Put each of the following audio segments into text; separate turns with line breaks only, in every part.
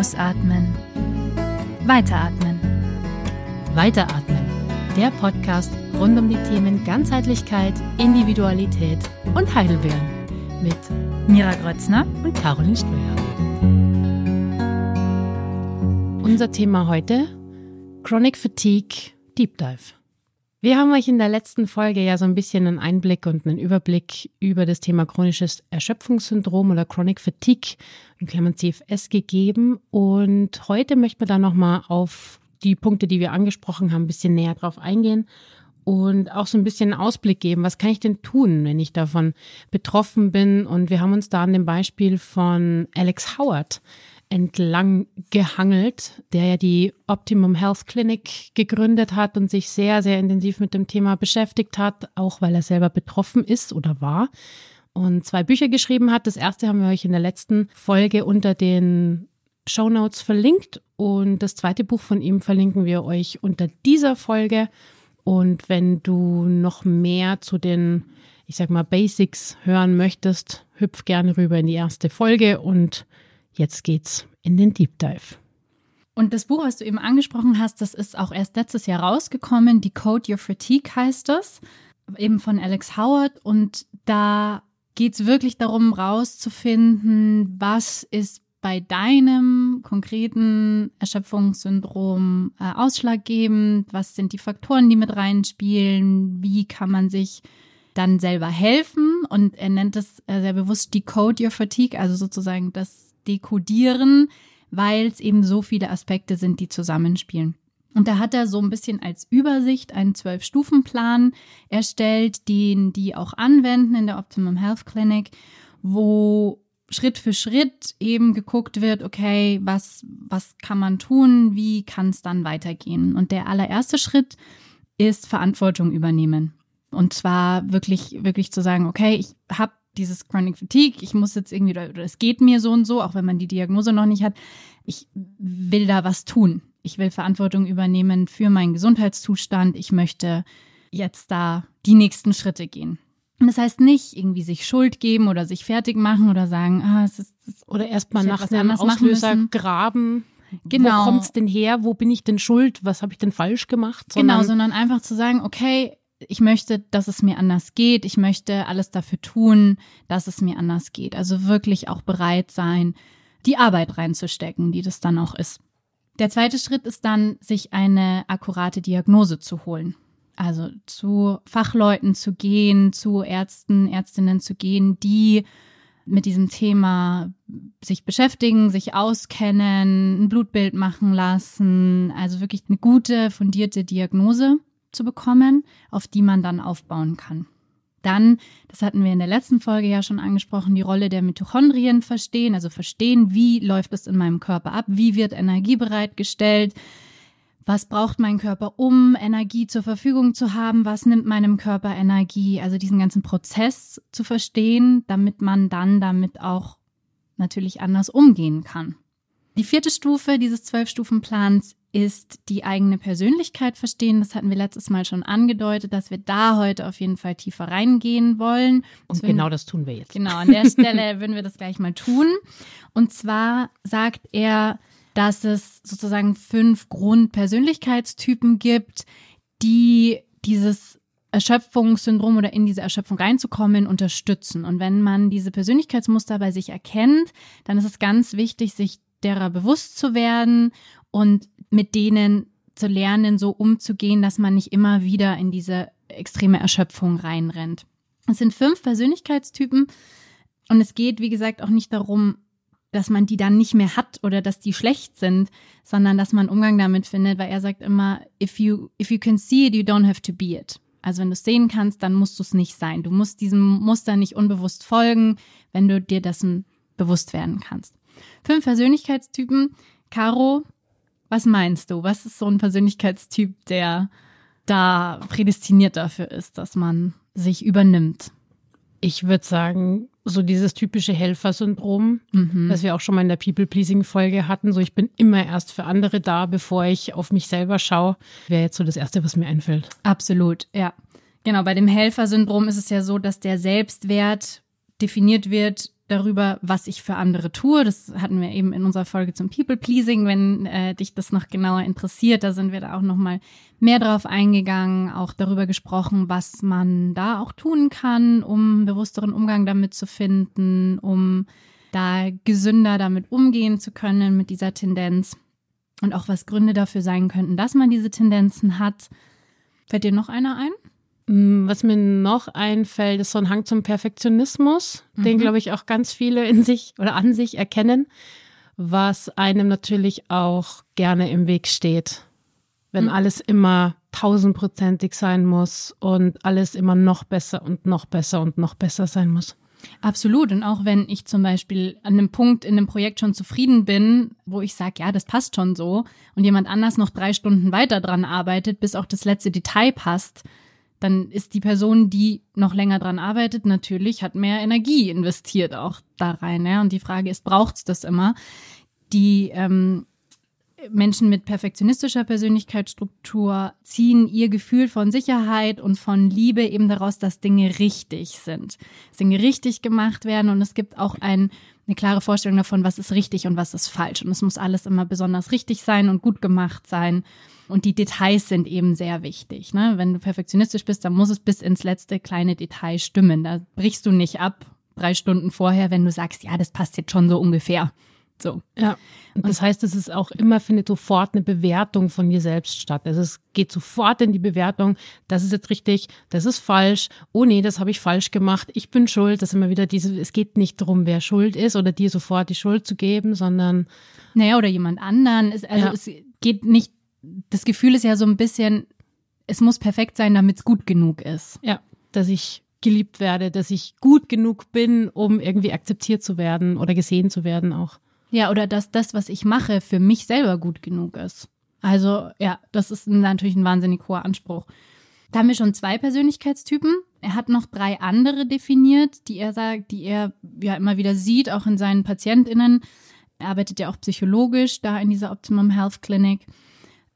Ausatmen. Weiteratmen.
Weiteratmen. Der Podcast rund um die Themen Ganzheitlichkeit, Individualität und Heidelbeeren mit
Mira Grötzner
und Caroline Ströer. Unser Thema heute Chronic Fatigue Deep Dive. Wir haben euch in der letzten Folge ja so ein bisschen einen Einblick und einen Überblick über das Thema chronisches Erschöpfungssyndrom oder Chronic Fatigue in Klammern CFS gegeben. Und heute möchten wir da nochmal auf die Punkte, die wir angesprochen haben, ein bisschen näher drauf eingehen und auch so ein bisschen einen Ausblick geben. Was kann ich denn tun, wenn ich davon betroffen bin? Und wir haben uns da an dem Beispiel von Alex Howard entlang gehangelt, der ja die Optimum Health Clinic gegründet hat und sich sehr, sehr intensiv mit dem Thema beschäftigt hat, auch weil er selber betroffen ist oder war und zwei Bücher geschrieben hat. Das erste haben wir euch in der letzten Folge unter den Show Notes verlinkt und das zweite Buch von ihm verlinken wir euch unter dieser Folge. Und wenn du noch mehr zu den, ich sag mal, Basics hören möchtest, hüpf gerne rüber in die erste Folge und Jetzt geht's in den Deep Dive.
Und das Buch, was du eben angesprochen hast, das ist auch erst letztes Jahr rausgekommen. Decode Your Fatigue heißt das, eben von Alex Howard. Und da geht es wirklich darum, rauszufinden, was ist bei deinem konkreten Erschöpfungssyndrom äh, ausschlaggebend, was sind die Faktoren, die mit reinspielen, wie kann man sich dann selber helfen. Und er nennt es äh, sehr bewusst Decode Your Fatigue, also sozusagen das dekodieren, weil es eben so viele Aspekte sind, die zusammenspielen. Und da hat er so ein bisschen als Übersicht einen Zwölf-Stufen-Plan erstellt, den die auch anwenden in der Optimum Health Clinic, wo Schritt für Schritt eben geguckt wird, okay, was, was kann man tun, wie kann es dann weitergehen. Und der allererste Schritt ist Verantwortung übernehmen. Und zwar wirklich, wirklich zu sagen, okay, ich habe dieses Chronic Fatigue, ich muss jetzt irgendwie, oder es geht mir so und so, auch wenn man die Diagnose noch nicht hat, ich will da was tun. Ich will Verantwortung übernehmen für meinen Gesundheitszustand. Ich möchte jetzt da die nächsten Schritte gehen. Und das heißt nicht irgendwie sich Schuld geben oder sich fertig machen oder sagen, ah, es ist,
oder erstmal nach einem Auslöser graben. Genau. Wo kommt's denn her? Wo bin ich denn schuld? Was habe ich denn falsch gemacht?
Genau, sondern genau, sondern einfach zu sagen, okay, ich möchte, dass es mir anders geht. Ich möchte alles dafür tun, dass es mir anders geht. Also wirklich auch bereit sein, die Arbeit reinzustecken, die das dann auch ist. Der zweite Schritt ist dann, sich eine akkurate Diagnose zu holen. Also zu Fachleuten zu gehen, zu Ärzten, Ärztinnen zu gehen, die mit diesem Thema sich beschäftigen, sich auskennen, ein Blutbild machen lassen, also wirklich eine gute, fundierte Diagnose zu bekommen, auf die man dann aufbauen kann. Dann, das hatten wir in der letzten Folge ja schon angesprochen, die Rolle der Mitochondrien verstehen, also verstehen, wie läuft es in meinem Körper ab, wie wird Energie bereitgestellt, was braucht mein Körper, um Energie zur Verfügung zu haben, was nimmt meinem Körper Energie, also diesen ganzen Prozess zu verstehen, damit man dann damit auch natürlich anders umgehen kann. Die vierte Stufe dieses Zwölf-Stufen-Plans ist die eigene Persönlichkeit verstehen. Das hatten wir letztes Mal schon angedeutet, dass wir da heute auf jeden Fall tiefer reingehen wollen.
Und genau das tun wir jetzt.
Genau, an der Stelle würden wir das gleich mal tun. Und zwar sagt er, dass es sozusagen fünf Grundpersönlichkeitstypen gibt, die dieses Erschöpfungssyndrom oder in diese Erschöpfung reinzukommen, unterstützen. Und wenn man diese Persönlichkeitsmuster bei sich erkennt, dann ist es ganz wichtig, sich derer bewusst zu werden und mit denen zu lernen, so umzugehen, dass man nicht immer wieder in diese extreme Erschöpfung reinrennt. Es sind fünf Persönlichkeitstypen und es geht, wie gesagt, auch nicht darum, dass man die dann nicht mehr hat oder dass die schlecht sind, sondern dass man Umgang damit findet, weil er sagt immer, if you, if you can see it, you don't have to be it. Also wenn du es sehen kannst, dann musst du es nicht sein. Du musst diesem Muster nicht unbewusst folgen, wenn du dir dessen bewusst werden kannst. Fünf Persönlichkeitstypen. Caro, was meinst du? Was ist so ein Persönlichkeitstyp, der da prädestiniert dafür ist, dass man sich übernimmt?
Ich würde sagen, so dieses typische Helfersyndrom, mhm. das wir auch schon mal in der People-Pleasing-Folge hatten. So, ich bin immer erst für andere da, bevor ich auf mich selber schaue, wäre jetzt so das Erste, was mir einfällt.
Absolut, ja. Genau, bei dem Helfersyndrom ist es ja so, dass der Selbstwert definiert wird darüber, was ich für andere tue. Das hatten wir eben in unserer Folge zum People Pleasing. Wenn äh, dich das noch genauer interessiert, da sind wir da auch noch mal mehr drauf eingegangen, auch darüber gesprochen, was man da auch tun kann, um bewussteren Umgang damit zu finden, um da gesünder damit umgehen zu können mit dieser Tendenz und auch was Gründe dafür sein könnten, dass man diese Tendenzen hat. Fällt dir noch einer ein?
Mm, was mir noch einfällt, ist so ein Hang zum Perfektionismus, mhm. den, glaube ich, auch ganz viele in sich oder an sich erkennen, was einem natürlich auch gerne im Weg steht. Wenn mhm. alles immer tausendprozentig sein muss und alles immer noch besser und noch besser und noch besser sein muss.
Absolut. Und auch wenn ich zum Beispiel an einem Punkt in einem Projekt schon zufrieden bin, wo ich sage, ja, das passt schon so, und jemand anders noch drei Stunden weiter dran arbeitet, bis auch das letzte Detail passt, dann ist die Person, die noch länger dran arbeitet, natürlich hat mehr Energie investiert auch da rein. Ja? Und die Frage ist, braucht's das immer? Die ähm, Menschen mit perfektionistischer Persönlichkeitsstruktur ziehen ihr Gefühl von Sicherheit und von Liebe eben daraus, dass Dinge richtig sind. Dass Dinge richtig gemacht werden und es gibt auch ein, eine klare Vorstellung davon, was ist richtig und was ist falsch. Und es muss alles immer besonders richtig sein und gut gemacht sein. Und die Details sind eben sehr wichtig. Ne? Wenn du perfektionistisch bist, dann muss es bis ins letzte kleine Detail stimmen. Da brichst du nicht ab drei Stunden vorher, wenn du sagst, ja, das passt jetzt schon so ungefähr. So.
Ja. Und das heißt, es ist auch immer, findet sofort eine Bewertung von dir selbst statt. Also es geht sofort in die Bewertung, das ist jetzt richtig, das ist falsch, oh nee, das habe ich falsch gemacht, ich bin schuld. Das ist immer wieder diese, es geht nicht darum, wer schuld ist oder dir sofort die Schuld zu geben, sondern.
Naja, oder jemand anderen. also ja. es geht nicht, das Gefühl ist ja so ein bisschen, es muss perfekt sein, damit es gut genug ist.
Ja, dass ich geliebt werde, dass ich gut genug bin, um irgendwie akzeptiert zu werden oder gesehen zu werden auch.
Ja, oder dass das, was ich mache, für mich selber gut genug ist. Also ja, das ist natürlich ein wahnsinnig hoher Anspruch. Da haben wir schon zwei Persönlichkeitstypen. Er hat noch drei andere definiert, die er sagt, die er ja immer wieder sieht, auch in seinen PatientInnen. Er arbeitet ja auch psychologisch da in dieser Optimum Health Clinic.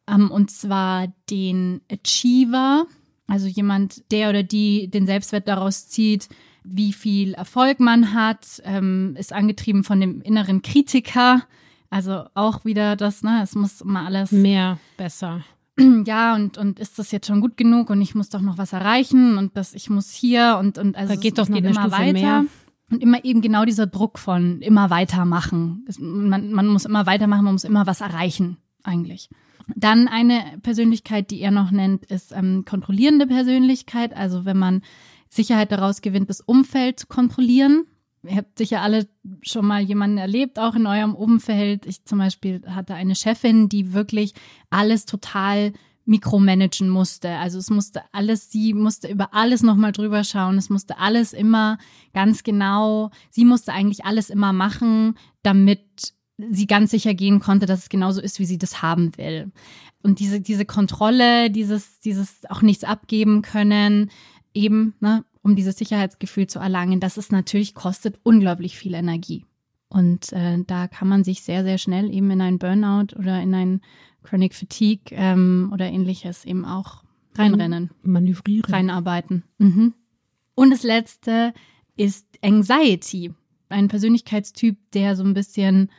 Ähm, und zwar den Achiever, also jemand, der oder die den Selbstwert daraus zieht, wie viel Erfolg man hat, ähm, ist angetrieben von dem inneren Kritiker. Also auch wieder das, ne, es muss immer alles
mehr, besser.
Ja, und, und ist das jetzt schon gut genug und ich muss doch noch was erreichen und das, ich muss hier und, und also
da geht doch noch
geht
immer weiter. Mehr.
Und immer eben genau dieser Druck von immer weitermachen. Es, man, man muss immer weitermachen, man muss immer was erreichen, eigentlich. Dann eine Persönlichkeit, die er noch nennt, ist ähm, kontrollierende Persönlichkeit. Also wenn man Sicherheit daraus gewinnt, das Umfeld zu kontrollieren. Ihr habt sicher alle schon mal jemanden erlebt, auch in eurem Umfeld. Ich zum Beispiel hatte eine Chefin, die wirklich alles total mikromanagen musste. Also es musste alles, sie musste über alles nochmal drüber schauen. Es musste alles immer ganz genau, sie musste eigentlich alles immer machen, damit sie ganz sicher gehen konnte, dass es genauso ist, wie sie das haben will. Und diese, diese Kontrolle, dieses, dieses auch nichts abgeben können, eben, ne, um dieses Sicherheitsgefühl zu erlangen, das ist natürlich kostet unglaublich viel Energie. Und äh, da kann man sich sehr, sehr schnell eben in einen Burnout oder in ein Chronic Fatigue ähm, oder ähnliches eben auch reinrennen.
Manövrieren.
Reinarbeiten. Mhm. Und das letzte ist Anxiety. Ein Persönlichkeitstyp, der so ein bisschen,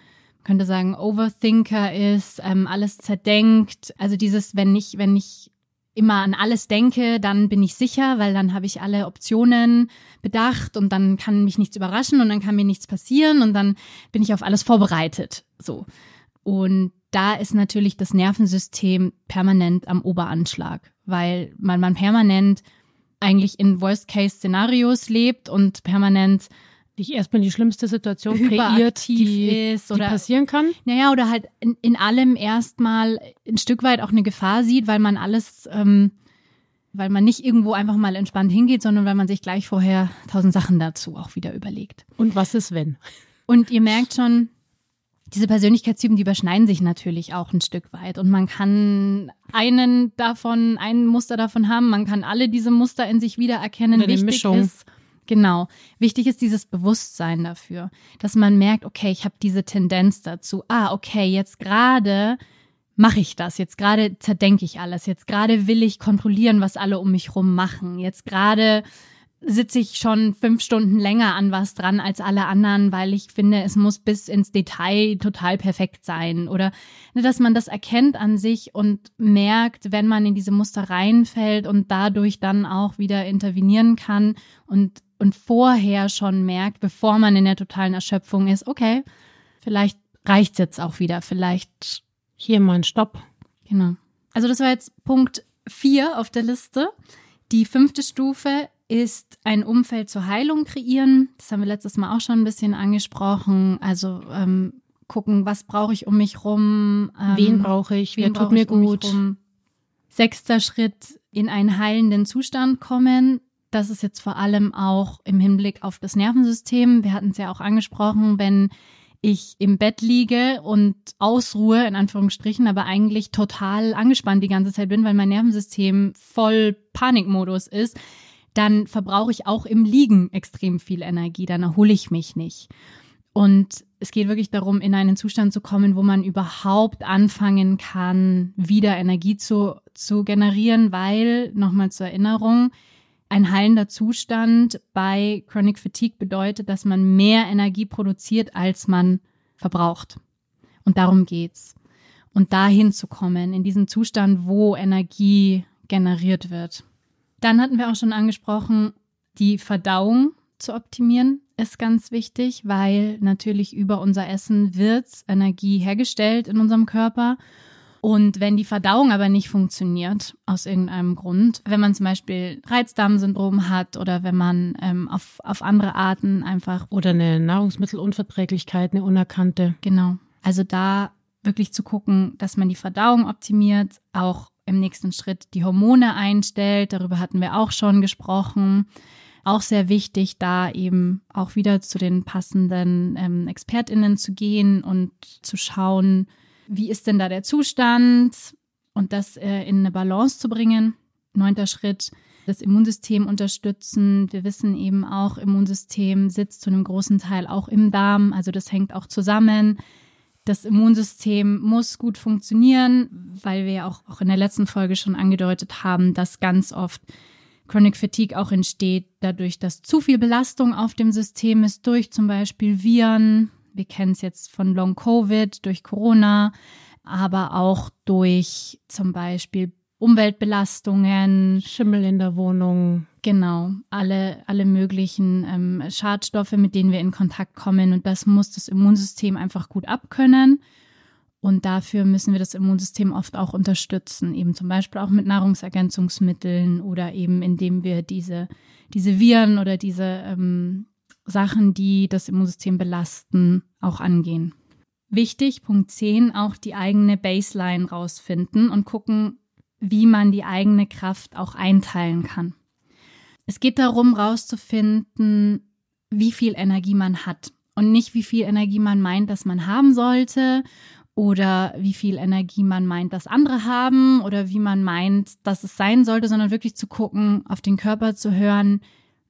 könnte sagen, Overthinker ist, ähm, alles zerdenkt. Also dieses, wenn ich, wenn ich immer an alles denke, dann bin ich sicher, weil dann habe ich alle Optionen bedacht und dann kann mich nichts überraschen und dann kann mir nichts passieren und dann bin ich auf alles vorbereitet. So. Und da ist natürlich das Nervensystem permanent am Oberanschlag, weil man, man permanent eigentlich in Worst-Case-Szenarios lebt und permanent
dich erstmal die schlimmste Situation kreiert, die,
ist oder
die passieren kann.
Naja, oder halt in, in allem erstmal ein Stück weit auch eine Gefahr sieht, weil man alles, ähm, weil man nicht irgendwo einfach mal entspannt hingeht, sondern weil man sich gleich vorher tausend Sachen dazu auch wieder überlegt.
Und was ist wenn?
Und ihr merkt schon, diese Persönlichkeitstypen, die überschneiden sich natürlich auch ein Stück weit. Und man kann einen davon, ein Muster davon haben, man kann alle diese Muster in sich wiedererkennen.
Oder Wichtig Mischung. ist,
Genau. Wichtig ist dieses Bewusstsein dafür, dass man merkt, okay, ich habe diese Tendenz dazu. Ah, okay, jetzt gerade mache ich das. Jetzt gerade zerdenke ich alles. Jetzt gerade will ich kontrollieren, was alle um mich rum machen. Jetzt gerade sitze ich schon fünf Stunden länger an was dran als alle anderen, weil ich finde, es muss bis ins Detail total perfekt sein. Oder ne, dass man das erkennt an sich und merkt, wenn man in diese Muster reinfällt und dadurch dann auch wieder intervenieren kann und, und vorher schon merkt, bevor man in der totalen Erschöpfung ist, okay, vielleicht reicht's jetzt auch wieder, vielleicht
hier mal ein Stopp.
Genau. Also das war jetzt Punkt vier auf der Liste. Die fünfte Stufe ist ein Umfeld zur Heilung kreieren. Das haben wir letztes Mal auch schon ein bisschen angesprochen. Also ähm, gucken, was brauche ich um mich rum?
Ähm, wen brauche ich? Wer tut mir gut? Um
Sechster Schritt, in einen heilenden Zustand kommen. Das ist jetzt vor allem auch im Hinblick auf das Nervensystem. Wir hatten es ja auch angesprochen, wenn ich im Bett liege und ausruhe, in Anführungsstrichen, aber eigentlich total angespannt die ganze Zeit bin, weil mein Nervensystem voll Panikmodus ist, dann verbrauche ich auch im Liegen extrem viel Energie, dann erhole ich mich nicht. Und es geht wirklich darum, in einen Zustand zu kommen, wo man überhaupt anfangen kann, wieder Energie zu, zu generieren, weil, nochmal zur Erinnerung, ein heilender Zustand bei Chronic Fatigue bedeutet, dass man mehr Energie produziert, als man verbraucht. Und darum geht's. Und dahin zu kommen, in diesen Zustand, wo Energie generiert wird. Dann hatten wir auch schon angesprochen, die Verdauung zu optimieren ist ganz wichtig, weil natürlich über unser Essen wird Energie hergestellt in unserem Körper. Und wenn die Verdauung aber nicht funktioniert, aus irgendeinem Grund, wenn man zum Beispiel Reizdarmsyndrom hat oder wenn man ähm, auf, auf andere Arten einfach.
Oder eine Nahrungsmittelunverträglichkeit, eine unerkannte.
Genau. Also da wirklich zu gucken, dass man die Verdauung optimiert, auch im nächsten Schritt die Hormone einstellt. Darüber hatten wir auch schon gesprochen. Auch sehr wichtig, da eben auch wieder zu den passenden ähm, ExpertInnen zu gehen und zu schauen, wie ist denn da der Zustand und das äh, in eine Balance zu bringen. Neunter Schritt, das Immunsystem unterstützen. Wir wissen eben auch, Immunsystem sitzt zu einem großen Teil auch im Darm, also das hängt auch zusammen. Das Immunsystem muss gut funktionieren, weil wir ja auch, auch in der letzten Folge schon angedeutet haben, dass ganz oft Chronic Fatigue auch entsteht dadurch, dass zu viel Belastung auf dem System ist, durch zum Beispiel Viren. Wir kennen es jetzt von Long Covid, durch Corona, aber auch durch zum Beispiel Umweltbelastungen.
Schimmel in der Wohnung.
Genau, alle, alle möglichen ähm, Schadstoffe, mit denen wir in Kontakt kommen. Und das muss das Immunsystem einfach gut abkönnen. Und dafür müssen wir das Immunsystem oft auch unterstützen, eben zum Beispiel auch mit Nahrungsergänzungsmitteln oder eben indem wir diese, diese Viren oder diese ähm, Sachen, die das Immunsystem belasten, auch angehen. Wichtig, Punkt 10, auch die eigene Baseline rausfinden und gucken, wie man die eigene Kraft auch einteilen kann. Es geht darum, rauszufinden, wie viel Energie man hat und nicht, wie viel Energie man meint, dass man haben sollte oder wie viel Energie man meint, dass andere haben oder wie man meint, dass es sein sollte, sondern wirklich zu gucken, auf den Körper zu hören,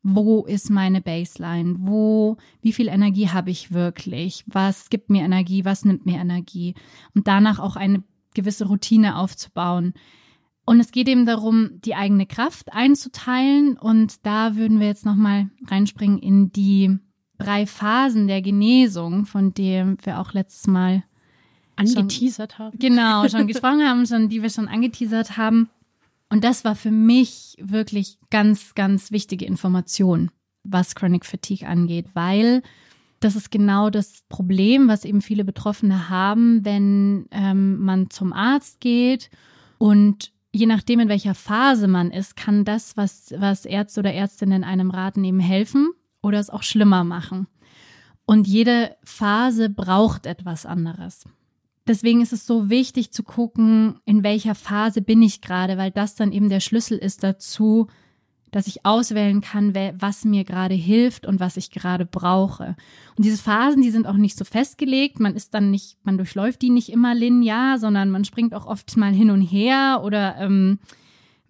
wo ist meine Baseline? Wo, wie viel Energie habe ich wirklich? Was gibt mir Energie? Was nimmt mir Energie? Und danach auch eine gewisse Routine aufzubauen. Und es geht eben darum, die eigene Kraft einzuteilen. Und da würden wir jetzt nochmal reinspringen in die drei Phasen der Genesung, von denen wir auch letztes Mal
angeteasert
schon,
haben.
Genau, schon gesprochen haben, schon, die wir schon angeteasert haben. Und das war für mich wirklich ganz, ganz wichtige Information, was Chronic Fatigue angeht, weil das ist genau das Problem, was eben viele Betroffene haben, wenn ähm, man zum Arzt geht und je nachdem, in welcher Phase man ist, kann das, was, was Ärzte oder Ärztinnen einem raten, eben helfen oder es auch schlimmer machen. Und jede Phase braucht etwas anderes. Deswegen ist es so wichtig zu gucken, in welcher Phase bin ich gerade, weil das dann eben der Schlüssel ist dazu, dass ich auswählen kann, was mir gerade hilft und was ich gerade brauche. Und diese Phasen, die sind auch nicht so festgelegt. Man ist dann nicht, man durchläuft die nicht immer linear, sondern man springt auch oft mal hin und her oder ähm,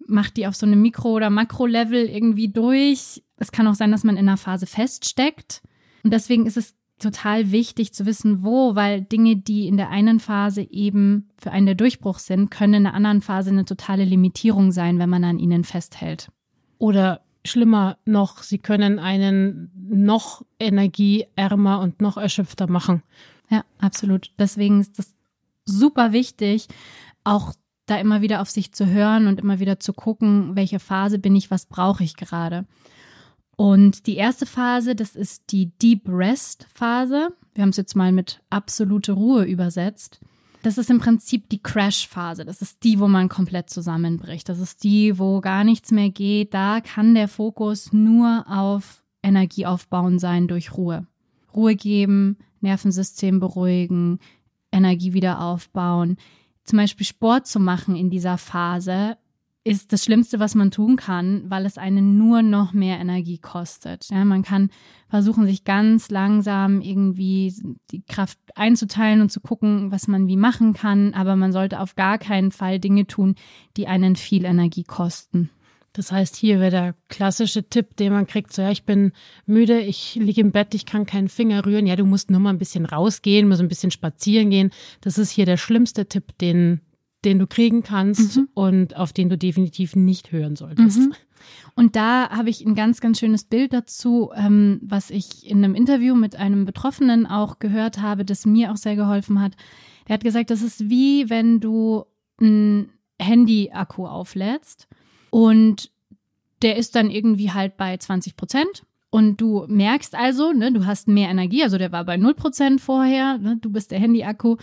macht die auf so einem Mikro- oder Makro-Level irgendwie durch. Es kann auch sein, dass man in einer Phase feststeckt. Und deswegen ist es total wichtig zu wissen, wo, weil Dinge, die in der einen Phase eben für einen der Durchbruch sind, können in der anderen Phase eine totale Limitierung sein, wenn man an ihnen festhält.
Oder schlimmer noch, sie können einen noch energieärmer und noch erschöpfter machen.
Ja, absolut. Deswegen ist das super wichtig, auch da immer wieder auf sich zu hören und immer wieder zu gucken, welche Phase bin ich, was brauche ich gerade. Und die erste Phase, das ist die Deep Rest Phase. Wir haben es jetzt mal mit absolute Ruhe übersetzt. Das ist im Prinzip die Crash-Phase. Das ist die, wo man komplett zusammenbricht. Das ist die, wo gar nichts mehr geht. Da kann der Fokus nur auf Energie aufbauen sein durch Ruhe. Ruhe geben, Nervensystem beruhigen, Energie wieder aufbauen. Zum Beispiel Sport zu machen in dieser Phase ist das Schlimmste, was man tun kann, weil es einen nur noch mehr Energie kostet. Ja, man kann versuchen, sich ganz langsam irgendwie die Kraft einzuteilen und zu gucken, was man wie machen kann, aber man sollte auf gar keinen Fall Dinge tun, die einen viel Energie kosten.
Das heißt, hier wäre der klassische Tipp, den man kriegt, so ja, ich bin müde, ich liege im Bett, ich kann keinen Finger rühren. Ja, du musst nur mal ein bisschen rausgehen, muss ein bisschen spazieren gehen. Das ist hier der schlimmste Tipp, den den du kriegen kannst mhm. und auf den du definitiv nicht hören solltest. Mhm.
Und da habe ich ein ganz, ganz schönes Bild dazu, ähm, was ich in einem Interview mit einem Betroffenen auch gehört habe, das mir auch sehr geholfen hat. Der hat gesagt, das ist wie wenn du ein Handy-Akku auflädst und der ist dann irgendwie halt bei 20 Prozent. Und du merkst also, ne, du hast mehr Energie, also der war bei 0 Prozent vorher, ne, du bist der Handy-Akku,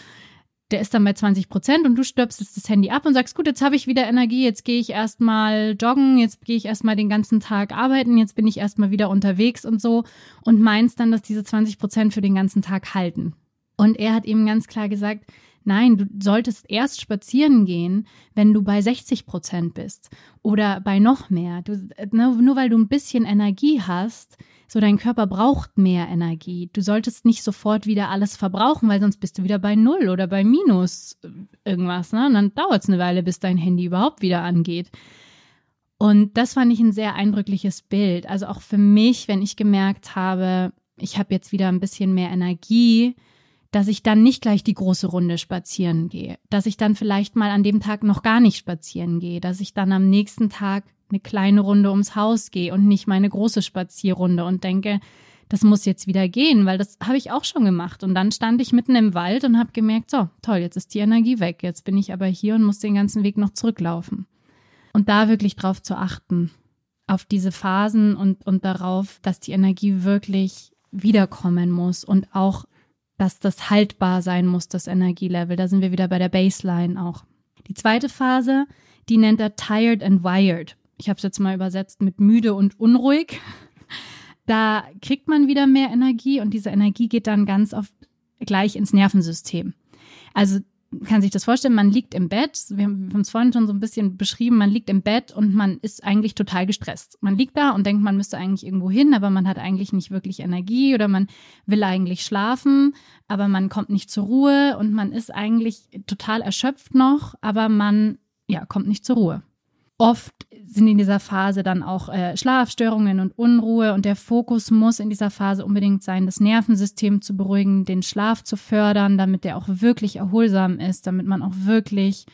der ist dann bei 20 Prozent und du stöpselst das Handy ab und sagst, gut, jetzt habe ich wieder Energie, jetzt gehe ich erstmal joggen, jetzt gehe ich erstmal den ganzen Tag arbeiten, jetzt bin ich erstmal wieder unterwegs und so und meinst dann, dass diese 20 Prozent für den ganzen Tag halten. Und er hat eben ganz klar gesagt, Nein, du solltest erst spazieren gehen, wenn du bei 60 Prozent bist oder bei noch mehr. Du, ne, nur weil du ein bisschen Energie hast, so dein Körper braucht mehr Energie. Du solltest nicht sofort wieder alles verbrauchen, weil sonst bist du wieder bei Null oder bei Minus irgendwas. Ne? Und dann dauert es eine Weile, bis dein Handy überhaupt wieder angeht. Und das fand ich ein sehr eindrückliches Bild. Also auch für mich, wenn ich gemerkt habe, ich habe jetzt wieder ein bisschen mehr Energie, dass ich dann nicht gleich die große Runde spazieren gehe, dass ich dann vielleicht mal an dem Tag noch gar nicht spazieren gehe, dass ich dann am nächsten Tag eine kleine Runde ums Haus gehe und nicht meine große Spazierrunde und denke, das muss jetzt wieder gehen, weil das habe ich auch schon gemacht. Und dann stand ich mitten im Wald und habe gemerkt, so, toll, jetzt ist die Energie weg. Jetzt bin ich aber hier und muss den ganzen Weg noch zurücklaufen. Und da wirklich drauf zu achten, auf diese Phasen und, und darauf, dass die Energie wirklich wiederkommen muss und auch dass das haltbar sein muss, das Energielevel. Da sind wir wieder bei der Baseline auch. Die zweite Phase, die nennt er Tired and Wired. Ich habe es jetzt mal übersetzt mit müde und unruhig. Da kriegt man wieder mehr Energie und diese Energie geht dann ganz oft gleich ins Nervensystem. Also kann sich das vorstellen, man liegt im Bett, wir haben es vorhin schon so ein bisschen beschrieben, man liegt im Bett und man ist eigentlich total gestresst. Man liegt da und denkt, man müsste eigentlich irgendwo hin, aber man hat eigentlich nicht wirklich Energie oder man will eigentlich schlafen, aber man kommt nicht zur Ruhe und man ist eigentlich total erschöpft noch, aber man ja, kommt nicht zur Ruhe. Oft sind in dieser Phase dann auch äh, Schlafstörungen und Unruhe und der Fokus muss in dieser Phase unbedingt sein, das Nervensystem zu beruhigen, den Schlaf zu fördern, damit der auch wirklich erholsam ist, damit man auch wirklich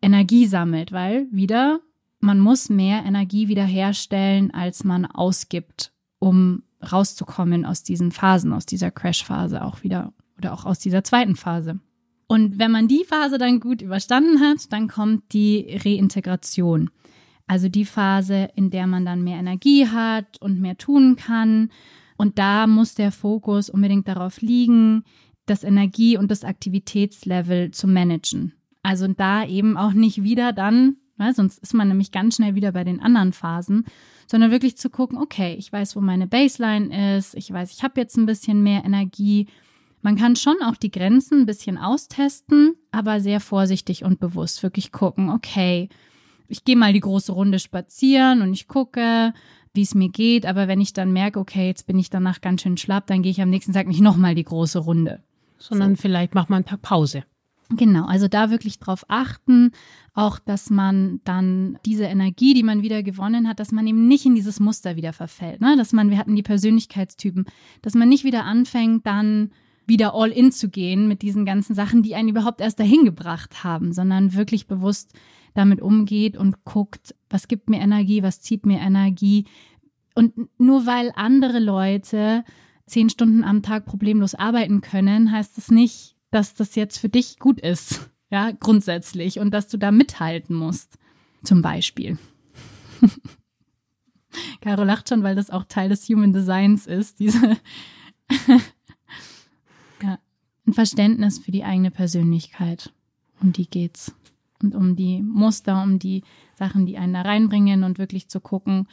Energie sammelt, weil wieder, man muss mehr Energie wiederherstellen, als man ausgibt, um rauszukommen aus diesen Phasen, aus dieser Crash-Phase auch wieder oder auch aus dieser zweiten Phase. Und wenn man die Phase dann gut überstanden hat, dann kommt die Reintegration. Also die Phase, in der man dann mehr Energie hat und mehr tun kann. Und da muss der Fokus unbedingt darauf liegen, das Energie- und das Aktivitätslevel zu managen. Also da eben auch nicht wieder dann, weil sonst ist man nämlich ganz schnell wieder bei den anderen Phasen, sondern wirklich zu gucken, okay, ich weiß, wo meine Baseline ist, ich weiß, ich habe jetzt ein bisschen mehr Energie. Man kann schon auch die Grenzen ein bisschen austesten, aber sehr vorsichtig und bewusst wirklich gucken, okay, ich gehe mal die große Runde spazieren und ich gucke, wie es mir geht. Aber wenn ich dann merke, okay, jetzt bin ich danach ganz schön schlapp, dann gehe ich am nächsten Tag nicht nochmal die große Runde.
Sondern so. vielleicht macht man einen Tag Pause.
Genau, also da wirklich drauf achten, auch dass man dann diese Energie, die man wieder gewonnen hat, dass man eben nicht in dieses Muster wieder verfällt. Ne? Dass man, wir hatten die Persönlichkeitstypen, dass man nicht wieder anfängt, dann wieder all in zu gehen mit diesen ganzen Sachen, die einen überhaupt erst dahin gebracht haben, sondern wirklich bewusst damit umgeht und guckt, was gibt mir Energie, was zieht mir Energie, Und nur weil andere Leute zehn Stunden am Tag problemlos arbeiten können, heißt das nicht, dass das jetzt für dich gut ist. Ja, grundsätzlich. Und dass du da mithalten musst. Zum Beispiel. Caro lacht schon, weil das auch Teil des Human Designs ist, diese ja, ein Verständnis für die eigene Persönlichkeit. Um die geht's. Und um die Muster, um die Sachen, die einen da reinbringen und wirklich zu gucken,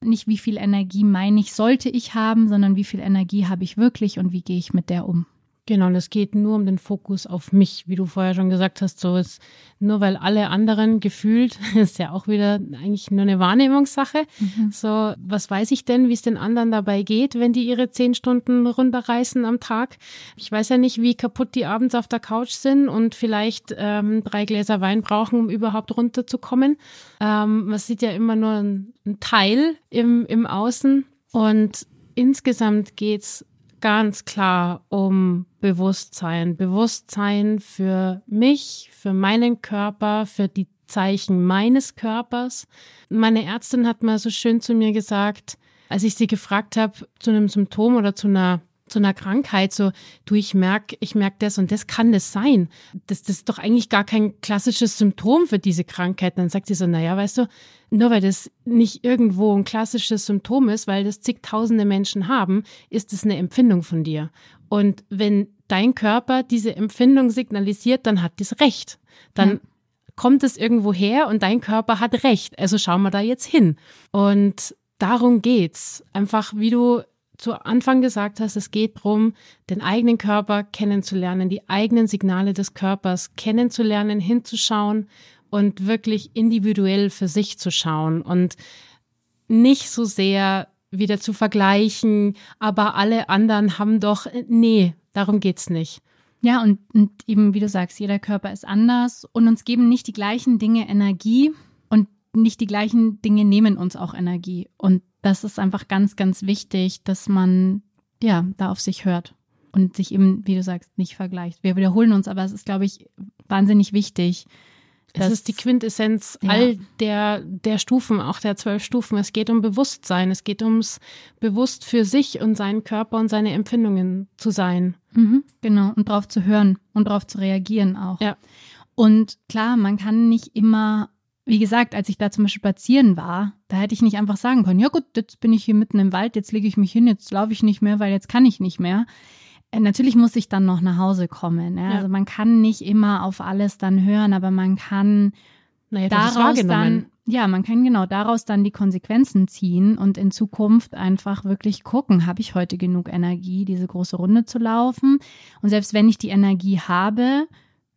nicht wie viel Energie meine ich, sollte ich haben, sondern wie viel Energie habe ich wirklich und wie gehe ich mit der um.
Genau, und es geht nur um den Fokus auf mich, wie du vorher schon gesagt hast, so ist nur weil alle anderen gefühlt, ist ja auch wieder eigentlich nur eine Wahrnehmungssache. Mhm. So, was weiß ich denn, wie es den anderen dabei geht, wenn die ihre zehn Stunden runterreißen am Tag? Ich weiß ja nicht, wie kaputt die abends auf der Couch sind und vielleicht ähm, drei Gläser Wein brauchen, um überhaupt runterzukommen. Ähm, man sieht ja immer nur einen Teil im, im Außen und insgesamt geht's ganz klar um Bewusstsein. Bewusstsein für mich, für meinen Körper, für die Zeichen meines Körpers. Meine Ärztin hat mal so schön zu mir gesagt, als ich sie gefragt habe zu einem Symptom oder zu einer zu einer Krankheit, so, du, ich merk, ich merk das und das kann das sein. Das, das ist doch eigentlich gar kein klassisches Symptom für diese Krankheit. Dann sagt sie so, naja, weißt du, nur weil das nicht irgendwo ein klassisches Symptom ist, weil das zigtausende Menschen haben, ist es eine Empfindung von dir. Und wenn dein Körper diese Empfindung signalisiert, dann hat das Recht. Dann ja. kommt es irgendwo her und dein Körper hat Recht. Also schauen wir da jetzt hin. Und darum geht's. Einfach, wie du zu Anfang gesagt hast, es geht darum, den eigenen Körper kennenzulernen, die eigenen Signale des Körpers kennenzulernen, hinzuschauen und wirklich individuell für sich zu schauen und nicht so sehr wieder zu vergleichen, aber alle anderen haben doch, nee, darum geht's nicht.
Ja, und, und eben, wie du sagst, jeder Körper ist anders und uns geben nicht die gleichen Dinge Energie und nicht die gleichen Dinge nehmen uns auch Energie. Und das ist einfach ganz, ganz wichtig, dass man ja da auf sich hört und sich eben, wie du sagst, nicht vergleicht. Wir wiederholen uns, aber es ist, glaube ich, wahnsinnig wichtig.
Das ist die Quintessenz ja. all der, der Stufen, auch der zwölf Stufen. Es geht um Bewusstsein. Es geht ums bewusst für sich und seinen Körper und seine Empfindungen zu sein.
Mhm, genau. Und drauf zu hören und drauf zu reagieren auch. Ja. Und klar, man kann nicht immer wie gesagt, als ich da zum Beispiel spazieren war, da hätte ich nicht einfach sagen können, ja gut, jetzt bin ich hier mitten im Wald, jetzt lege ich mich hin, jetzt laufe ich nicht mehr, weil jetzt kann ich nicht mehr. Äh, natürlich muss ich dann noch nach Hause kommen. Ja? Ja. Also man kann nicht immer auf alles dann hören, aber man kann naja, daraus dann, ja, man kann genau daraus dann die Konsequenzen ziehen und in Zukunft einfach wirklich gucken, habe ich heute genug Energie, diese große Runde zu laufen? Und selbst wenn ich die Energie habe,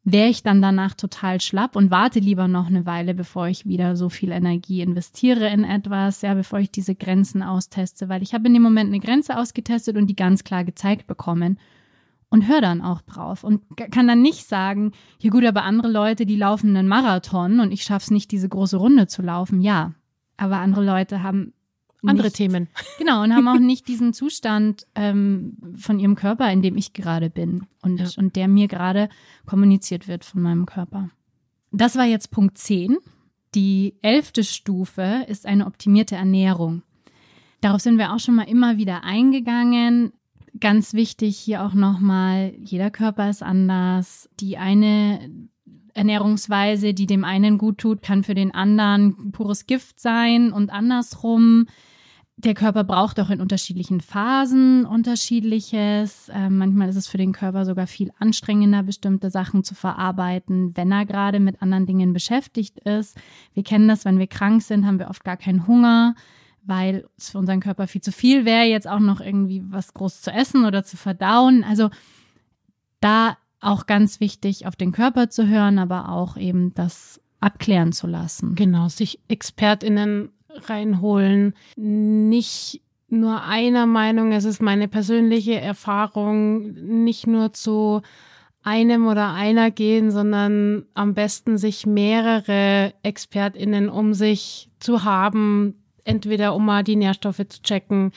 wäre ich dann danach total schlapp und warte lieber noch eine Weile, bevor ich wieder so viel Energie investiere in etwas, ja, bevor ich diese Grenzen austeste, weil ich habe in dem Moment eine Grenze ausgetestet und die ganz klar gezeigt bekommen und höre dann auch drauf und kann dann nicht sagen, ja gut, aber andere Leute, die laufen einen Marathon und ich schaffe es nicht, diese große Runde zu laufen. Ja, aber andere Leute haben
andere nicht, Themen.
Genau, und haben auch nicht diesen Zustand ähm, von ihrem Körper, in dem ich gerade bin und, ja. und der mir gerade kommuniziert wird von meinem Körper. Das war jetzt Punkt 10. Die elfte Stufe ist eine optimierte Ernährung. Darauf sind wir auch schon mal immer wieder eingegangen. Ganz wichtig hier auch nochmal, jeder Körper ist anders. Die eine Ernährungsweise, die dem einen gut tut, kann für den anderen pures Gift sein und andersrum der Körper braucht auch in unterschiedlichen Phasen unterschiedliches. Äh, manchmal ist es für den Körper sogar viel anstrengender, bestimmte Sachen zu verarbeiten, wenn er gerade mit anderen Dingen beschäftigt ist. Wir kennen das, wenn wir krank sind, haben wir oft gar keinen Hunger, weil es für unseren Körper viel zu viel wäre, jetzt auch noch irgendwie was groß zu essen oder zu verdauen. Also da auch ganz wichtig, auf den Körper zu hören, aber auch eben das abklären zu lassen.
Genau, sich ExpertInnen reinholen. Nicht nur einer Meinung, es ist meine persönliche Erfahrung, nicht nur zu einem oder einer gehen, sondern am besten sich mehrere ExpertInnen um sich zu haben, entweder um mal die Nährstoffe zu checken,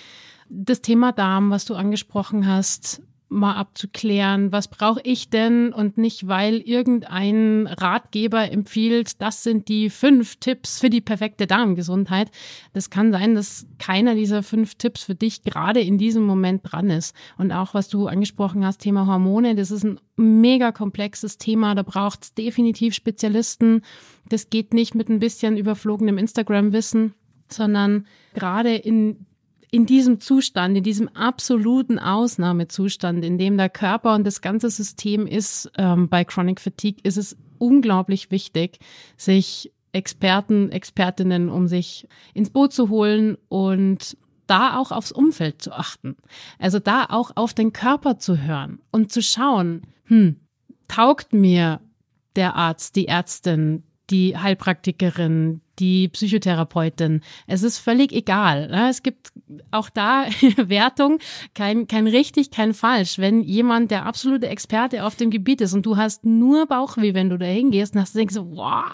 das Thema Darm, was du angesprochen hast, mal abzuklären, was brauche ich denn und nicht, weil irgendein Ratgeber empfiehlt, das sind die fünf Tipps für die perfekte Darmgesundheit. Das kann sein, dass keiner dieser fünf Tipps für dich gerade in diesem Moment dran ist. Und auch was du angesprochen hast, Thema Hormone, das ist ein mega komplexes Thema. Da braucht es definitiv Spezialisten. Das geht nicht mit ein bisschen überflogenem Instagram-Wissen, sondern gerade in in diesem Zustand, in diesem absoluten Ausnahmezustand, in dem der Körper und das ganze System ist ähm, bei Chronic Fatigue, ist es unglaublich wichtig, sich Experten, Expertinnen um sich ins Boot zu holen und da auch aufs Umfeld zu achten. Also da auch auf den Körper zu hören und zu schauen, hm, taugt mir der Arzt, die Ärztin, die Heilpraktikerin, die Psychotherapeutin. Es ist völlig egal. Ne? Es gibt auch da Wertung, kein, kein richtig, kein falsch. Wenn jemand der absolute Experte auf dem Gebiet ist und du hast nur Bauchweh, wenn du da hingehst und hast denkst so, wow,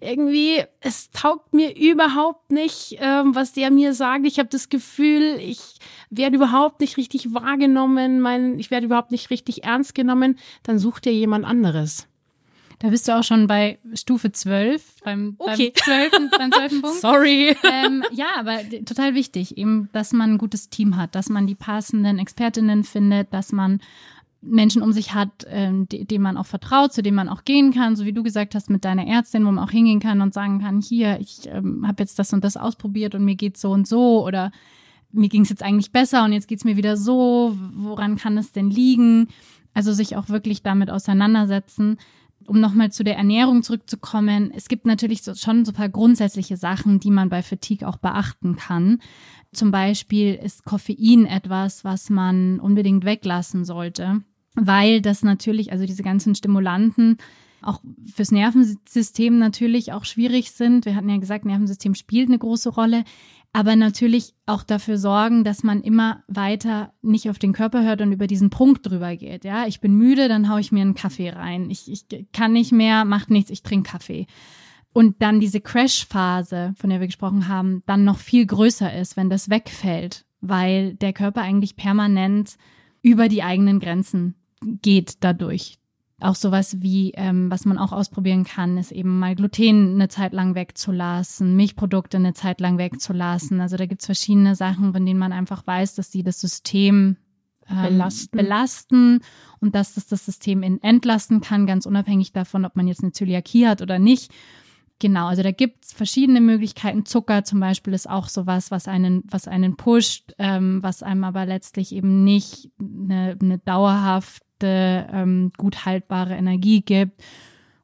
irgendwie, es taugt mir überhaupt nicht, ähm, was der mir sagt. Ich habe das Gefühl, ich werde überhaupt nicht richtig wahrgenommen, mein, ich werde überhaupt nicht richtig ernst genommen, dann such dir jemand anderes.
Da bist du auch schon bei Stufe 12, beim, okay. beim, 12., beim 12. Punkt.
Sorry.
Ähm, ja, aber total wichtig, eben, dass man ein gutes Team hat, dass man die passenden Expertinnen findet, dass man Menschen um sich hat, ähm, denen man auch vertraut, zu denen man auch gehen kann, so wie du gesagt hast, mit deiner Ärztin, wo man auch hingehen kann und sagen kann, hier, ich ähm, habe jetzt das und das ausprobiert und mir geht's so und so oder mir ging's jetzt eigentlich besser und jetzt geht's mir wieder so, woran kann es denn liegen? Also sich auch wirklich damit auseinandersetzen um nochmal zu der Ernährung zurückzukommen, es gibt natürlich so, schon so ein paar grundsätzliche Sachen, die man bei Fatigue auch beachten kann. Zum Beispiel ist Koffein etwas, was man unbedingt weglassen sollte, weil das natürlich, also diese ganzen Stimulanten, auch fürs Nervensystem natürlich auch schwierig sind. Wir hatten ja gesagt, Nervensystem spielt eine große Rolle aber natürlich auch dafür sorgen, dass man immer weiter nicht auf den Körper hört und über diesen Punkt drüber geht. Ja, ich bin müde, dann haue ich mir einen Kaffee rein. Ich, ich kann nicht mehr, macht nichts, ich trinke Kaffee. Und dann diese Crash-Phase, von der wir gesprochen haben, dann noch viel größer ist, wenn das wegfällt, weil der Körper eigentlich permanent über die eigenen Grenzen geht dadurch auch sowas wie, ähm, was man auch ausprobieren kann, ist eben mal Gluten eine Zeit lang wegzulassen, Milchprodukte eine Zeit lang wegzulassen. Also da gibt's verschiedene Sachen, von denen man einfach weiß, dass sie das System ähm, belasten. belasten und dass das das System entlasten kann, ganz unabhängig davon, ob man jetzt eine Zöliakie hat oder nicht. Genau, also da gibt's verschiedene Möglichkeiten. Zucker zum Beispiel ist auch sowas, was einen, was einen pusht, ähm, was einem aber letztlich eben nicht eine, eine dauerhaft feste, ähm, gut haltbare Energie gibt.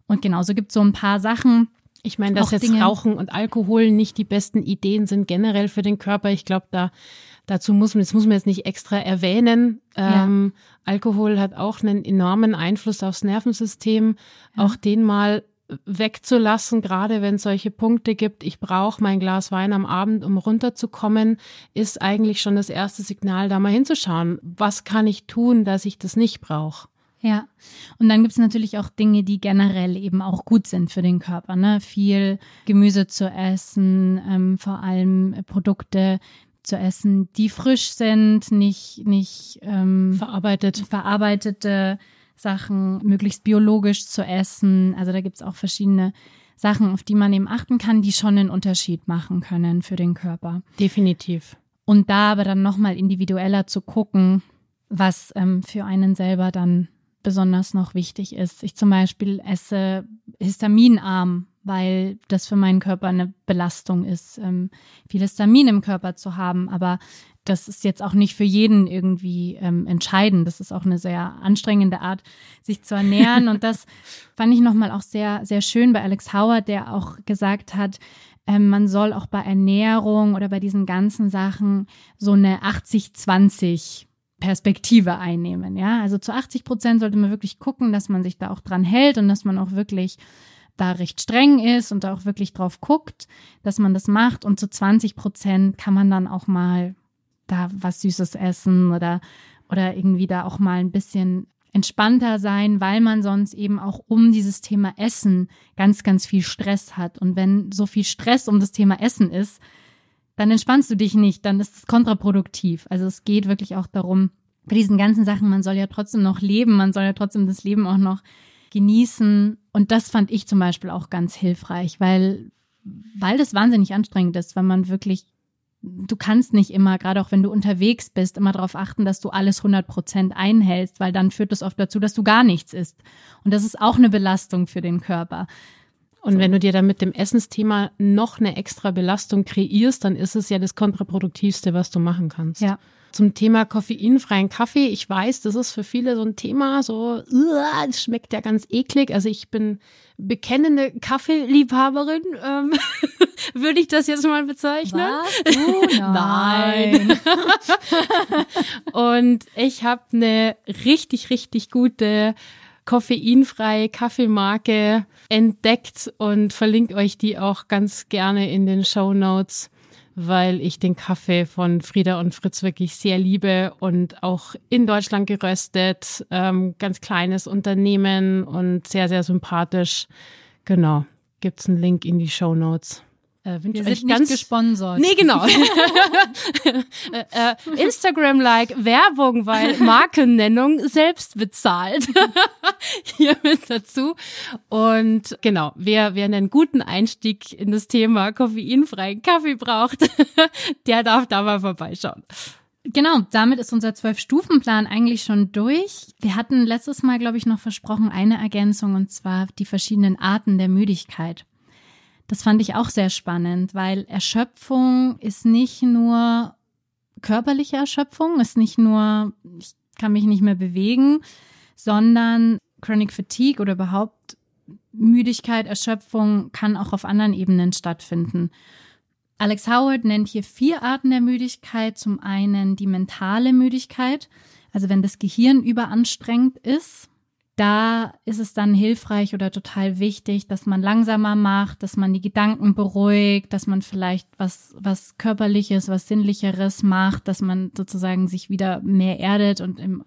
Und genauso gibt es so ein paar Sachen.
Ich meine, dass jetzt Dinge, Rauchen und Alkohol nicht die besten Ideen sind generell für den Körper. Ich glaube, da dazu muss man, das muss man jetzt nicht extra erwähnen. Ja. Ähm, Alkohol hat auch einen enormen Einfluss aufs Nervensystem. Ja. Auch den mal wegzulassen, gerade wenn es solche Punkte gibt, ich brauche mein Glas Wein am Abend, um runterzukommen, ist eigentlich schon das erste Signal, da mal hinzuschauen. Was kann ich tun, dass ich das nicht brauche?
Ja, und dann gibt es natürlich auch Dinge, die generell eben auch gut sind für den Körper. Ne? Viel Gemüse zu essen, ähm, vor allem Produkte zu essen, die frisch sind, nicht, nicht ähm, verarbeitet. verarbeitete Sachen möglichst biologisch zu essen. Also da gibt es auch verschiedene Sachen, auf die man eben achten kann, die schon einen Unterschied machen können für den Körper.
Definitiv.
Und da aber dann nochmal individueller zu gucken, was ähm, für einen selber dann besonders noch wichtig ist. Ich zum Beispiel esse histaminarm, weil das für meinen Körper eine Belastung ist, ähm, viel Histamin im Körper zu haben. Aber das ist jetzt auch nicht für jeden irgendwie ähm, entscheidend. Das ist auch eine sehr anstrengende Art, sich zu ernähren. Und das fand ich nochmal auch sehr, sehr schön bei Alex Howard, der auch gesagt hat, ähm, man soll auch bei Ernährung oder bei diesen ganzen Sachen so eine 80-20 Perspektive einnehmen. Ja, also zu 80 Prozent sollte man wirklich gucken, dass man sich da auch dran hält und dass man auch wirklich da recht streng ist und da auch wirklich drauf guckt, dass man das macht. Und zu 20 Prozent kann man dann auch mal da was Süßes essen oder, oder irgendwie da auch mal ein bisschen entspannter sein, weil man sonst eben auch um dieses Thema Essen ganz, ganz viel Stress hat. Und wenn so viel Stress um das Thema Essen ist, dann entspannst du dich nicht, dann ist es kontraproduktiv. Also es geht wirklich auch darum, bei diesen ganzen Sachen, man soll ja trotzdem noch leben, man soll ja trotzdem das Leben auch noch genießen. Und das fand ich zum Beispiel auch ganz hilfreich, weil, weil das wahnsinnig anstrengend ist, wenn man wirklich, du kannst nicht immer, gerade auch wenn du unterwegs bist, immer darauf achten, dass du alles 100 Prozent einhältst, weil dann führt das oft dazu, dass du gar nichts isst. Und das ist auch eine Belastung für den Körper.
Und so. wenn du dir dann mit dem Essensthema noch eine extra Belastung kreierst, dann ist es ja das kontraproduktivste, was du machen kannst.
Ja.
Zum Thema koffeinfreien Kaffee. Ich weiß, das ist für viele so ein Thema, so, das schmeckt ja ganz eklig. Also ich bin bekennende Kaffeeliebhaberin, ähm, würde ich das jetzt mal bezeichnen?
Was? Uh, nein.
Und ich habe eine richtig, richtig gute koffeinfreie Kaffeemarke entdeckt und verlinke euch die auch ganz gerne in den Show Notes, weil ich den Kaffee von Frieda und Fritz wirklich sehr liebe und auch in Deutschland geröstet, ähm, ganz kleines Unternehmen und sehr, sehr sympathisch. Genau, gibt's einen Link in die Show Notes.
Äh, Wir sind ganz gesponsert.
Nee, genau. äh, äh, Instagram-like Werbung, weil Markennennung selbst bezahlt. Hier mit dazu. Und genau, wer, wer einen guten Einstieg in das Thema koffeinfreien Kaffee braucht, der darf da mal vorbeischauen.
Genau, damit ist unser Zwölf-Stufen-Plan eigentlich schon durch. Wir hatten letztes Mal, glaube ich, noch versprochen, eine Ergänzung und zwar die verschiedenen Arten der Müdigkeit. Das fand ich auch sehr spannend, weil Erschöpfung ist nicht nur körperliche Erschöpfung, ist nicht nur, ich kann mich nicht mehr bewegen, sondern Chronic Fatigue oder überhaupt Müdigkeit, Erschöpfung kann auch auf anderen Ebenen stattfinden. Alex Howard nennt hier vier Arten der Müdigkeit. Zum einen die mentale Müdigkeit, also wenn das Gehirn überanstrengt ist, da ist es dann hilfreich oder total wichtig, dass man langsamer macht, dass man die Gedanken beruhigt, dass man vielleicht was, was körperliches, was sinnlicheres macht, dass man sozusagen sich wieder mehr erdet und im,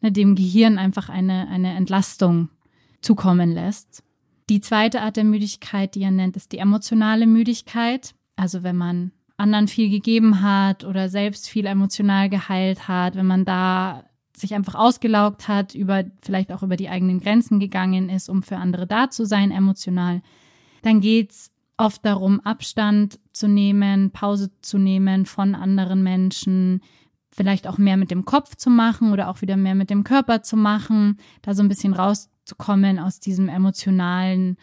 ne, dem Gehirn einfach eine, eine Entlastung zukommen lässt. Die zweite Art der Müdigkeit, die er nennt, ist die emotionale Müdigkeit. Also wenn man anderen viel gegeben hat oder selbst viel emotional geheilt hat, wenn man da sich einfach ausgelaugt hat, über vielleicht auch über die eigenen Grenzen gegangen ist, um für andere da zu sein, emotional, dann geht's oft darum, Abstand zu nehmen, Pause zu nehmen von anderen Menschen, vielleicht auch mehr mit dem Kopf zu machen oder auch wieder mehr mit dem Körper zu machen, da so ein bisschen rauszukommen aus diesem emotionalen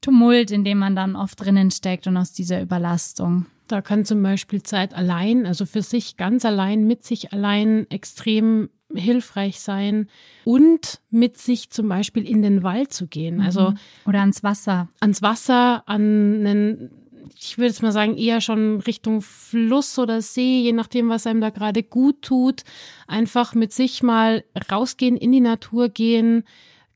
Tumult, in dem man dann oft drinnen steckt und aus dieser Überlastung.
Da kann zum Beispiel Zeit allein, also für sich ganz allein, mit sich allein extrem hilfreich sein und mit sich zum Beispiel in den Wald zu gehen. Also
mhm. oder ans Wasser.
Ans Wasser, an einen, ich würde jetzt mal sagen, eher schon Richtung Fluss oder See, je nachdem, was einem da gerade gut tut. Einfach mit sich mal rausgehen, in die Natur gehen,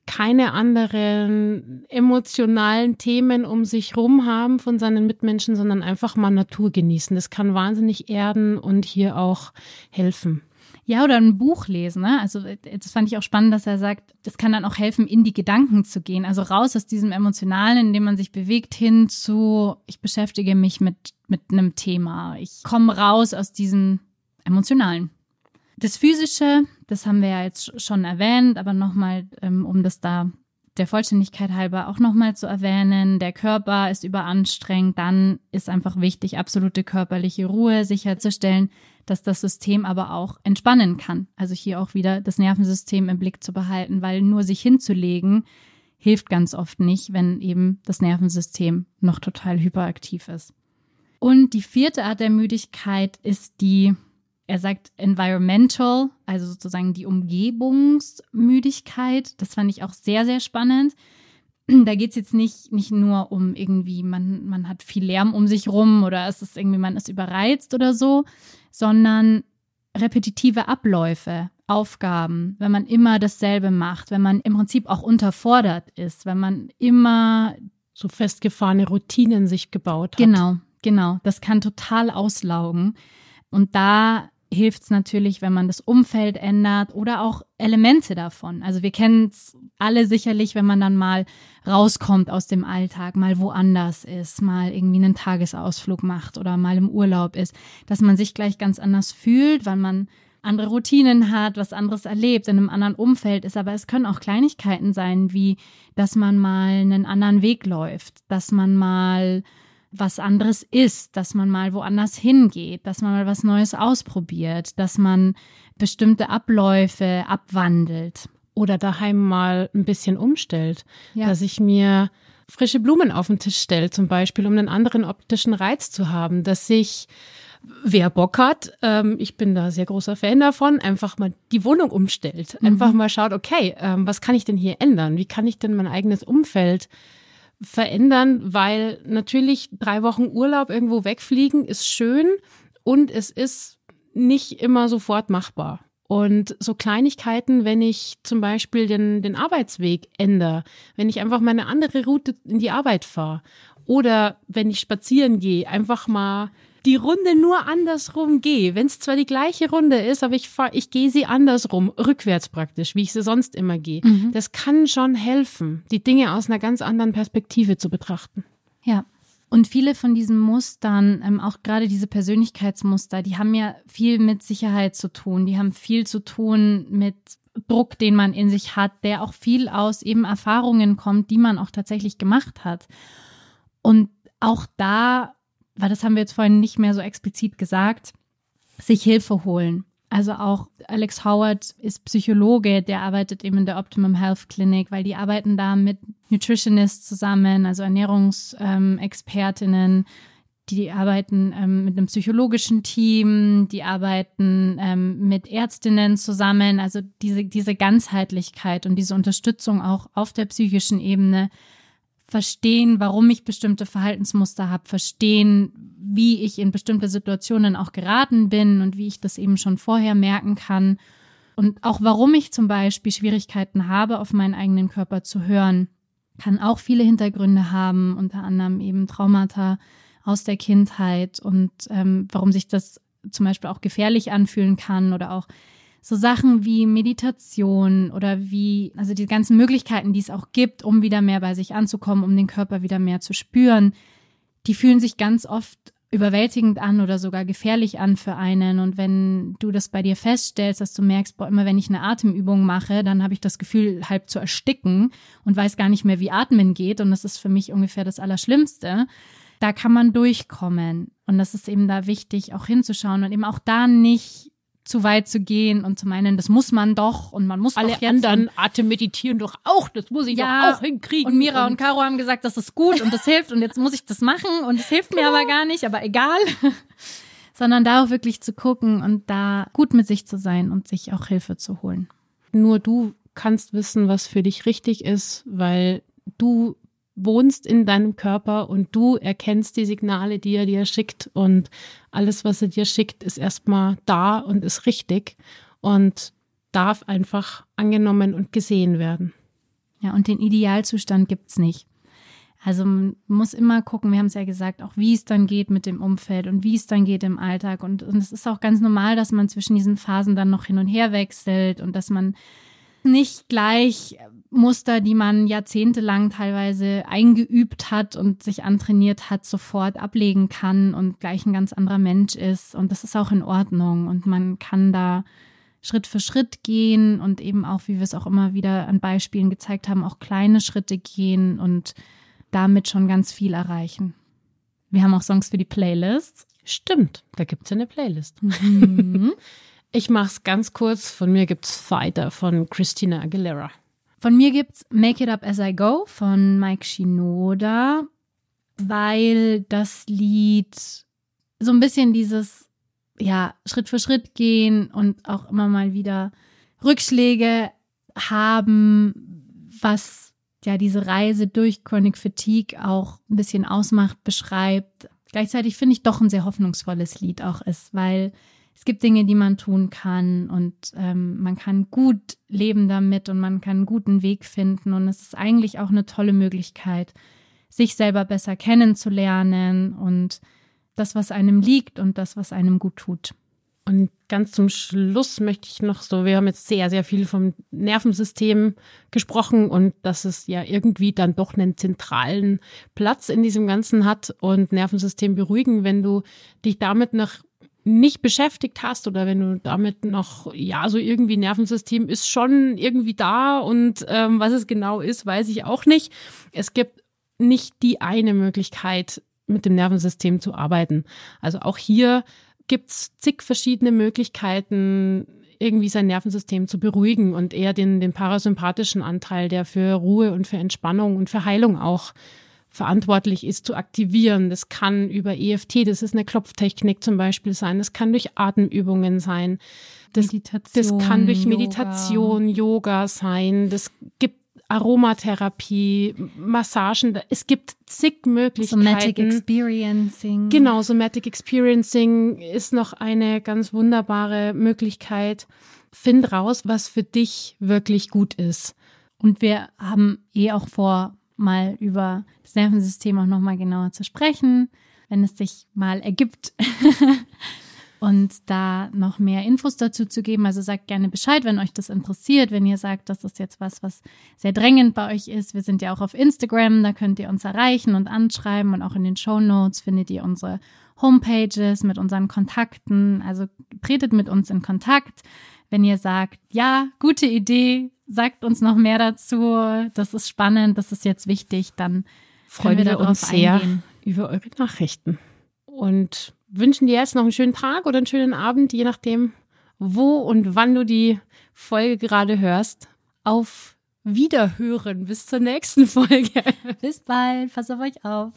keine anderen emotionalen Themen um sich rum haben von seinen Mitmenschen, sondern einfach mal Natur genießen. Das kann wahnsinnig erden und hier auch helfen.
Ja, oder ein Buch lesen. Ne? Also das fand ich auch spannend, dass er sagt, das kann dann auch helfen, in die Gedanken zu gehen. Also raus aus diesem Emotionalen, in dem man sich bewegt, hin zu, ich beschäftige mich mit, mit einem Thema. Ich komme raus aus diesem Emotionalen. Das Physische, das haben wir ja jetzt schon erwähnt, aber nochmal, ähm, um das da der Vollständigkeit halber auch nochmal zu erwähnen, der Körper ist überanstrengt, dann ist einfach wichtig, absolute körperliche Ruhe sicherzustellen, dass das System aber auch entspannen kann. Also hier auch wieder das Nervensystem im Blick zu behalten, weil nur sich hinzulegen hilft ganz oft nicht, wenn eben das Nervensystem noch total hyperaktiv ist. Und die vierte Art der Müdigkeit ist die er sagt environmental, also sozusagen die Umgebungsmüdigkeit. Das fand ich auch sehr, sehr spannend. Da geht es jetzt nicht, nicht nur um irgendwie, man, man hat viel Lärm um sich rum oder es ist irgendwie, man ist überreizt oder so, sondern repetitive Abläufe, Aufgaben, wenn man immer dasselbe macht, wenn man im Prinzip auch unterfordert ist, wenn man immer
so festgefahrene Routinen sich gebaut hat.
Genau, genau. Das kann total auslaugen. Und da hilft es natürlich, wenn man das Umfeld ändert oder auch Elemente davon. Also wir kennen es alle sicherlich, wenn man dann mal rauskommt aus dem Alltag, mal woanders ist, mal irgendwie einen Tagesausflug macht oder mal im Urlaub ist, dass man sich gleich ganz anders fühlt, weil man andere Routinen hat, was anderes erlebt, in einem anderen Umfeld ist. Aber es können auch Kleinigkeiten sein, wie dass man mal einen anderen Weg läuft, dass man mal was anderes isst, dass man mal woanders hingeht, dass man mal was Neues ausprobiert, dass man bestimmte Abläufe abwandelt.
Oder daheim mal ein bisschen umstellt. Ja. Dass ich mir frische Blumen auf den Tisch stelle, zum Beispiel, um einen anderen optischen Reiz zu haben. Dass ich, wer Bock hat, ähm, ich bin da sehr großer Fan davon, einfach mal die Wohnung umstellt. Einfach mhm. mal schaut, okay, ähm, was kann ich denn hier ändern? Wie kann ich denn mein eigenes Umfeld verändern, weil natürlich drei Wochen Urlaub irgendwo wegfliegen ist schön und es ist nicht immer sofort machbar. Und so Kleinigkeiten, wenn ich zum Beispiel den, den Arbeitsweg ändere, wenn ich einfach mal eine andere Route in die Arbeit fahre oder wenn ich spazieren gehe, einfach mal die Runde nur andersrum gehe, wenn es zwar die gleiche Runde ist, aber ich fahr, ich gehe sie andersrum, rückwärts praktisch, wie ich sie sonst immer gehe. Mhm. Das kann schon helfen, die Dinge aus einer ganz anderen Perspektive zu betrachten.
Ja. Und viele von diesen Mustern, ähm, auch gerade diese Persönlichkeitsmuster, die haben ja viel mit Sicherheit zu tun. Die haben viel zu tun mit Druck, den man in sich hat, der auch viel aus eben Erfahrungen kommt, die man auch tatsächlich gemacht hat. Und auch da weil das haben wir jetzt vorhin nicht mehr so explizit gesagt, sich Hilfe holen. Also auch Alex Howard ist Psychologe, der arbeitet eben in der Optimum Health Clinic, weil die arbeiten da mit Nutritionists zusammen, also Ernährungsexpertinnen. die arbeiten ähm, mit einem psychologischen Team, die arbeiten ähm, mit Ärztinnen zusammen. Also diese, diese Ganzheitlichkeit und diese Unterstützung auch auf der psychischen Ebene verstehen, warum ich bestimmte Verhaltensmuster habe, verstehen, wie ich in bestimmte Situationen auch geraten bin und wie ich das eben schon vorher merken kann. Und auch warum ich zum Beispiel Schwierigkeiten habe, auf meinen eigenen Körper zu hören, kann auch viele Hintergründe haben, unter anderem eben Traumata aus der Kindheit und ähm, warum sich das zum Beispiel auch gefährlich anfühlen kann oder auch so Sachen wie Meditation oder wie, also die ganzen Möglichkeiten, die es auch gibt, um wieder mehr bei sich anzukommen, um den Körper wieder mehr zu spüren, die fühlen sich ganz oft überwältigend an oder sogar gefährlich an für einen. Und wenn du das bei dir feststellst, dass du merkst, boah, immer wenn ich eine Atemübung mache, dann habe ich das Gefühl, halb zu ersticken und weiß gar nicht mehr, wie Atmen geht. Und das ist für mich ungefähr das Allerschlimmste. Da kann man durchkommen. Und das ist eben da wichtig, auch hinzuschauen und eben auch da nicht zu weit zu gehen und zu meinen, das muss man doch und man muss
alle
doch
jetzt anderen Atem meditieren doch auch, das muss ich ja, doch auch hinkriegen.
Und Mira und, und Caro haben gesagt, das ist gut und das hilft und jetzt muss ich das machen und es hilft mir aber gar nicht, aber egal. Sondern da auch wirklich zu gucken und da gut mit sich zu sein und sich auch Hilfe zu holen.
Nur du kannst wissen, was für dich richtig ist, weil du wohnst in deinem Körper und du erkennst die Signale, die er dir schickt und alles, was er dir schickt, ist erstmal da und ist richtig und darf einfach angenommen und gesehen werden.
Ja, und den Idealzustand gibt's nicht. Also man muss immer gucken, wir haben es ja gesagt, auch wie es dann geht mit dem Umfeld und wie es dann geht im Alltag. Und, und es ist auch ganz normal, dass man zwischen diesen Phasen dann noch hin und her wechselt und dass man nicht gleich Muster, die man jahrzehntelang teilweise eingeübt hat und sich antrainiert hat, sofort ablegen kann und gleich ein ganz anderer Mensch ist. Und das ist auch in Ordnung. Und man kann da Schritt für Schritt gehen und eben auch, wie wir es auch immer wieder an Beispielen gezeigt haben, auch kleine Schritte gehen und damit schon ganz viel erreichen. Wir haben auch Songs für die Playlist.
Stimmt, da gibt es eine Playlist. Mhm. Ich mach's ganz kurz. Von mir gibt's Fighter von Christina Aguilera.
Von mir gibt's Make It Up As I Go von Mike Shinoda, weil das Lied so ein bisschen dieses, ja, Schritt für Schritt gehen und auch immer mal wieder Rückschläge haben, was ja diese Reise durch Chronic Fatigue auch ein bisschen ausmacht, beschreibt. Gleichzeitig finde ich doch ein sehr hoffnungsvolles Lied auch ist, weil es gibt Dinge, die man tun kann und ähm, man kann gut leben damit und man kann einen guten Weg finden. Und es ist eigentlich auch eine tolle Möglichkeit, sich selber besser kennenzulernen und das, was einem liegt und das, was einem gut tut.
Und ganz zum Schluss möchte ich noch so, wir haben jetzt sehr, sehr viel vom Nervensystem gesprochen und dass es ja irgendwie dann doch einen zentralen Platz in diesem Ganzen hat und Nervensystem beruhigen, wenn du dich damit noch nicht beschäftigt hast oder wenn du damit noch, ja, so irgendwie Nervensystem ist schon irgendwie da und ähm, was es genau ist, weiß ich auch nicht. Es gibt nicht die eine Möglichkeit, mit dem Nervensystem zu arbeiten. Also auch hier gibt's zig verschiedene Möglichkeiten, irgendwie sein Nervensystem zu beruhigen und eher den, den parasympathischen Anteil, der für Ruhe und für Entspannung und für Heilung auch verantwortlich ist, zu aktivieren. Das kann über EFT, das ist eine Klopftechnik zum Beispiel sein, das kann durch Atemübungen sein, das, Meditation, das kann durch Meditation, Yoga. Yoga sein, das gibt Aromatherapie, Massagen, es gibt zig Möglichkeiten.
Somatic Experiencing.
Genau, Somatic Experiencing ist noch eine ganz wunderbare Möglichkeit. Find raus, was für dich wirklich gut ist.
Und wir haben eh auch vor, mal über das Nervensystem auch nochmal genauer zu sprechen, wenn es sich mal ergibt. und da noch mehr Infos dazu zu geben. Also sagt gerne Bescheid, wenn euch das interessiert, wenn ihr sagt, das ist jetzt was, was sehr drängend bei euch ist. Wir sind ja auch auf Instagram, da könnt ihr uns erreichen und anschreiben und auch in den Show Notes findet ihr unsere Homepages mit unseren Kontakten. Also tretet mit uns in Kontakt. Wenn ihr sagt, ja, gute Idee, sagt uns noch mehr dazu. Das ist spannend, das ist jetzt wichtig, dann
freuen wir, wir uns sehr eingehen. über eure Nachrichten. Und wünschen dir jetzt noch einen schönen Tag oder einen schönen Abend, je nachdem, wo und wann du die Folge gerade hörst. Auf Wiederhören. Bis zur nächsten Folge.
Bis bald. Pass auf euch auf.